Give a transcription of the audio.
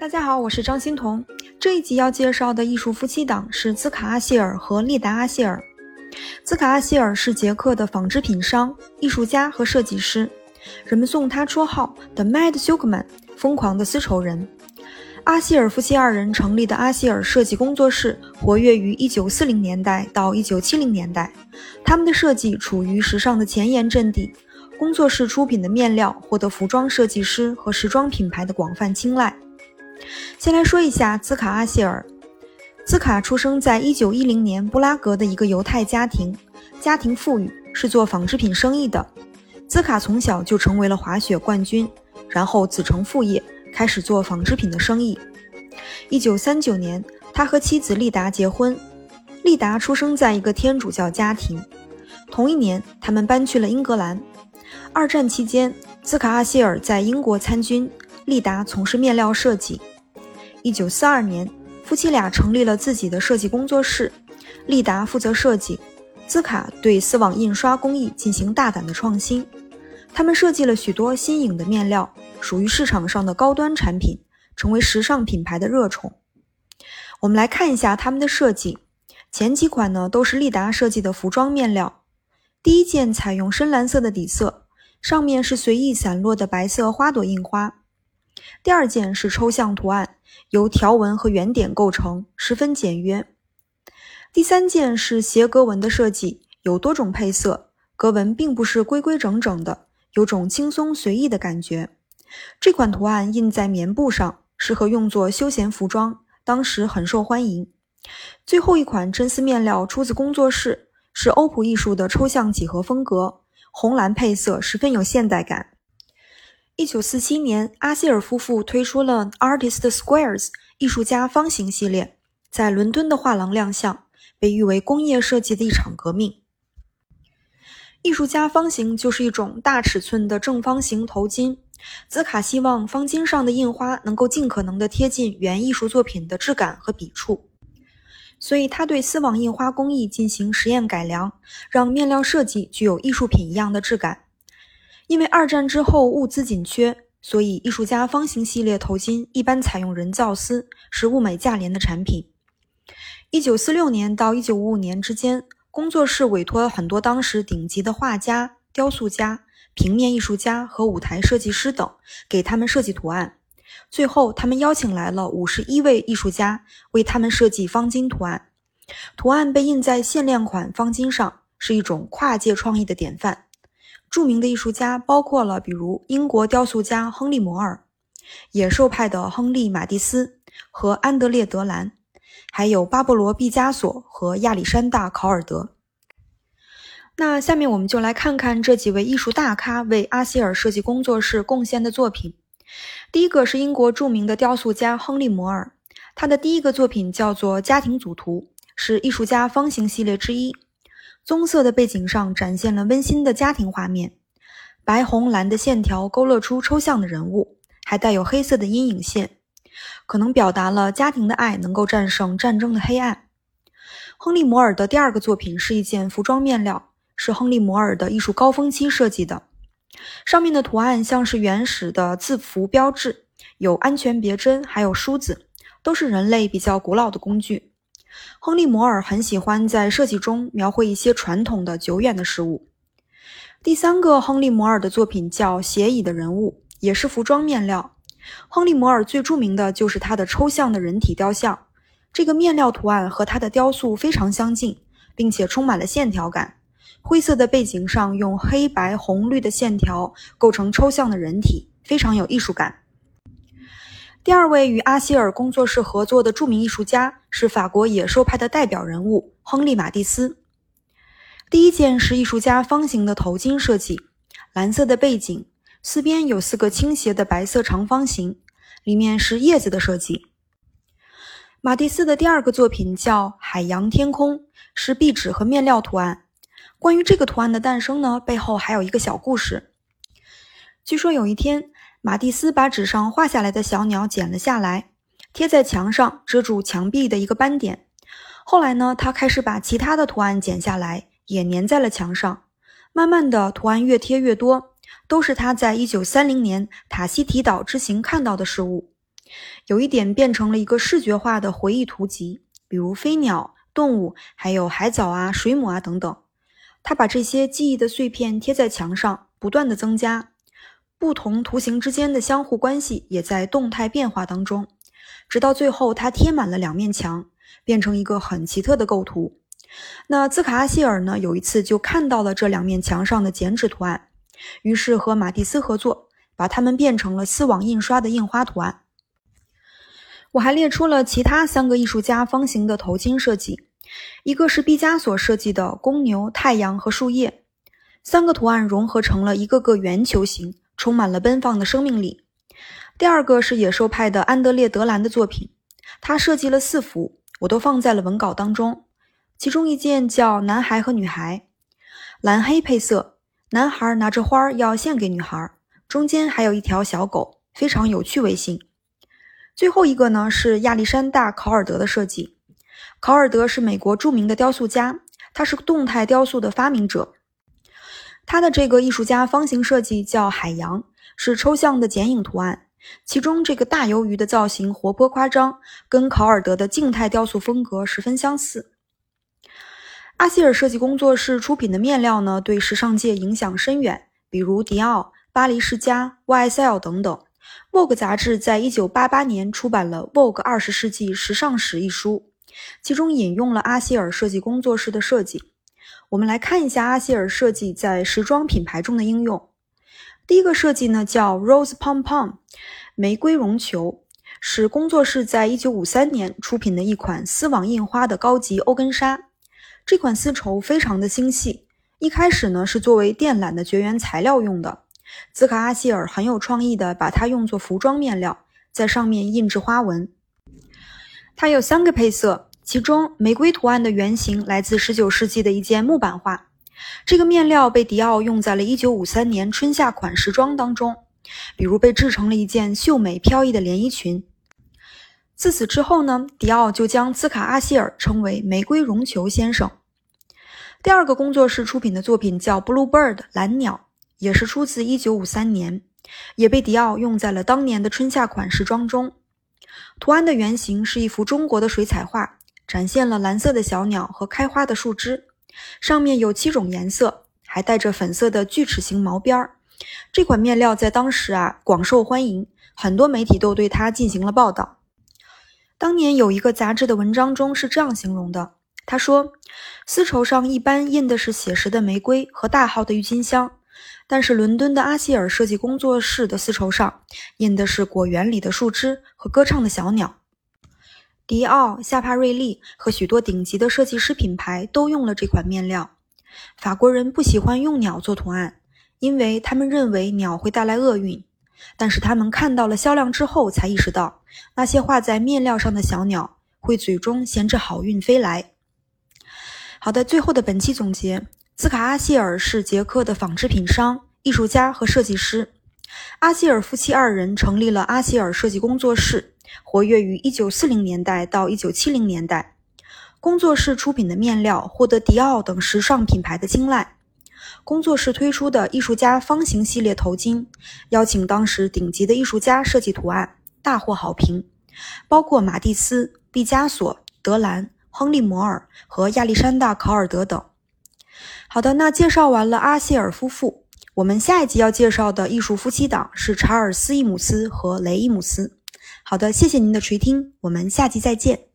大家好，我是张欣彤。这一集要介绍的艺术夫妻档是兹卡阿谢尔和丽达阿谢尔。兹卡阿谢尔是捷克的纺织品商、艺术家和设计师，人们送他绰号 “The Mad Silkman”（ 疯狂的丝绸人）。阿谢尔夫妻二人成立的阿谢尔设计工作室活跃于1940年代到1970年代，他们的设计处于时尚的前沿阵地。工作室出品的面料获得服装设计师和时装品牌的广泛青睐。先来说一下兹卡阿谢尔。兹卡出生在1910年布拉格的一个犹太家庭，家庭富裕，是做纺织品生意的。兹卡从小就成为了滑雪冠军，然后子承父业，开始做纺织品的生意。1939年，他和妻子丽达结婚。丽达出生在一个天主教家庭。同一年，他们搬去了英格兰。二战期间，兹卡阿谢尔在英国参军，利达从事面料设计。一九四二年，夫妻俩成立了自己的设计工作室，利达负责设计，兹卡对丝网印刷工艺进行大胆的创新。他们设计了许多新颖的面料，属于市场上的高端产品，成为时尚品牌的热宠。我们来看一下他们的设计，前几款呢都是利达设计的服装面料。第一件采用深蓝色的底色，上面是随意散落的白色花朵印花。第二件是抽象图案，由条纹和圆点构成，十分简约。第三件是斜格纹的设计，有多种配色，格纹并不是规规整整的，有种轻松随意的感觉。这款图案印在棉布上，适合用作休闲服装，当时很受欢迎。最后一款真丝面料出自工作室。是欧普艺术的抽象几何风格，红蓝配色十分有现代感。一九四七年，阿希尔夫妇推出了 Artist Squares 艺术家方形系列，在伦敦的画廊亮相，被誉为工业设计的一场革命。艺术家方形就是一种大尺寸的正方形头巾，兹卡希望方巾上的印花能够尽可能的贴近原艺术作品的质感和笔触。所以，他对丝网印花工艺进行实验改良，让面料设计具有艺术品一样的质感。因为二战之后物资紧缺，所以艺术家方形系列头巾一般采用人造丝，是物美价廉的产品。一九四六年到一九五五年之间，工作室委托很多当时顶级的画家、雕塑家、平面艺术家和舞台设计师等，给他们设计图案。最后，他们邀请来了五十一位艺术家，为他们设计方巾图案。图案被印在限量款方巾上，是一种跨界创意的典范。著名的艺术家包括了，比如英国雕塑家亨利·摩尔、野兽派的亨利·马蒂斯和安德烈·德兰，还有巴勃罗·毕加索和亚历山大·考尔德。那下面我们就来看看这几位艺术大咖为阿希尔设计工作室贡献的作品。第一个是英国著名的雕塑家亨利·摩尔，他的第一个作品叫做《家庭组图》，是艺术家方形系列之一。棕色的背景上展现了温馨的家庭画面，白红蓝的线条勾勒出抽象的人物，还带有黑色的阴影线，可能表达了家庭的爱能够战胜战争的黑暗。亨利·摩尔的第二个作品是一件服装面料，是亨利·摩尔的艺术高峰期设计的。上面的图案像是原始的字符标志，有安全别针，还有梳子，都是人类比较古老的工具。亨利·摩尔很喜欢在设计中描绘一些传统的、久远的事物。第三个亨利·摩尔的作品叫《斜倚的人物》，也是服装面料。亨利·摩尔最著名的就是他的抽象的人体雕像，这个面料图案和他的雕塑非常相近，并且充满了线条感。灰色的背景上，用黑白红绿的线条构成抽象的人体，非常有艺术感。第二位与阿希尔工作室合作的著名艺术家是法国野兽派的代表人物亨利·马蒂斯。第一件是艺术家方形的头巾设计，蓝色的背景，四边有四个倾斜的白色长方形，里面是叶子的设计。马蒂斯的第二个作品叫《海洋天空》，是壁纸和面料图案。关于这个图案的诞生呢，背后还有一个小故事。据说有一天，马蒂斯把纸上画下来的小鸟剪了下来，贴在墙上遮住墙壁的一个斑点。后来呢，他开始把其他的图案剪下来，也粘在了墙上。慢慢的，图案越贴越多，都是他在一九三零年塔希提岛之行看到的事物。有一点变成了一个视觉化的回忆图集，比如飞鸟、动物，还有海藻啊、水母啊等等。他把这些记忆的碎片贴在墙上，不断的增加，不同图形之间的相互关系也在动态变化当中，直到最后，它贴满了两面墙，变成一个很奇特的构图。那兹卡阿希尔呢？有一次就看到了这两面墙上的剪纸图案，于是和马蒂斯合作，把它们变成了丝网印刷的印花图案。我还列出了其他三个艺术家方形的头巾设计，一个是毕加索设计的公牛、太阳和树叶，三个图案融合成了一个个圆球形，充满了奔放的生命力。第二个是野兽派的安德烈·德兰的作品，他设计了四幅，我都放在了文稿当中。其中一件叫《男孩和女孩》，蓝黑配色，男孩拿着花要献给女孩，中间还有一条小狗，非常有趣味性。最后一个呢是亚历山大·考尔德的设计。考尔德是美国著名的雕塑家，他是动态雕塑的发明者。他的这个艺术家方形设计叫海洋，是抽象的剪影图案，其中这个大鱿鱼的造型活泼夸张，跟考尔德的静态雕塑风格十分相似。阿希尔设计工作室出品的面料呢，对时尚界影响深远，比如迪奥、巴黎世家、YSL 等等。Vogue 杂志在一九八八年出版了《Vogue 二十世纪时尚史》一书，其中引用了阿希尔设计工作室的设计。我们来看一下阿希尔设计在时装品牌中的应用。第一个设计呢叫 Rose Pom Pom，玫瑰绒球，是工作室在一九五三年出品的一款丝网印花的高级欧根纱。这款丝绸非常的精细，一开始呢是作为电缆的绝缘材料用的。兹卡阿希尔很有创意的把它用作服装面料，在上面印制花纹。它有三个配色，其中玫瑰图案的原型来自19世纪的一件木板画。这个面料被迪奥用在了1953年春夏款时装当中，比如被制成了一件秀美飘逸的连衣裙。自此之后呢，迪奥就将兹卡阿希尔称为“玫瑰绒球先生”。第二个工作室出品的作品叫 “Blue Bird” 蓝鸟，也是出自1953年，也被迪奥用在了当年的春夏款时装中。图案的原型是一幅中国的水彩画，展现了蓝色的小鸟和开花的树枝，上面有七种颜色，还带着粉色的锯齿形毛边儿。这款面料在当时啊广受欢迎，很多媒体都对它进行了报道。当年有一个杂志的文章中是这样形容的：他说，丝绸上一般印的是写实的玫瑰和大号的郁金香，但是伦敦的阿希尔设计工作室的丝绸上印的是果园里的树枝和歌唱的小鸟。迪奥、夏帕瑞利和许多顶级的设计师品牌都用了这款面料。法国人不喜欢用鸟做图案，因为他们认为鸟会带来厄运。但是他们看到了销量之后，才意识到那些画在面料上的小鸟会嘴中衔着好运飞来。好的，最后的本期总结：兹卡阿希尔是捷克的纺织品商、艺术家和设计师。阿希尔夫妻二人成立了阿希尔设计工作室，活跃于1940年代到1970年代。工作室出品的面料获得迪奥等时尚品牌的青睐。工作室推出的艺术家方形系列头巾，邀请当时顶级的艺术家设计图案，大获好评，包括马蒂斯、毕加索、德兰、亨利·摩尔和亚历山大·考尔德等。好的，那介绍完了阿谢尔夫妇，我们下一集要介绍的艺术夫妻档是查尔斯·伊姆斯和雷伊姆斯。好的，谢谢您的垂听，我们下期再见。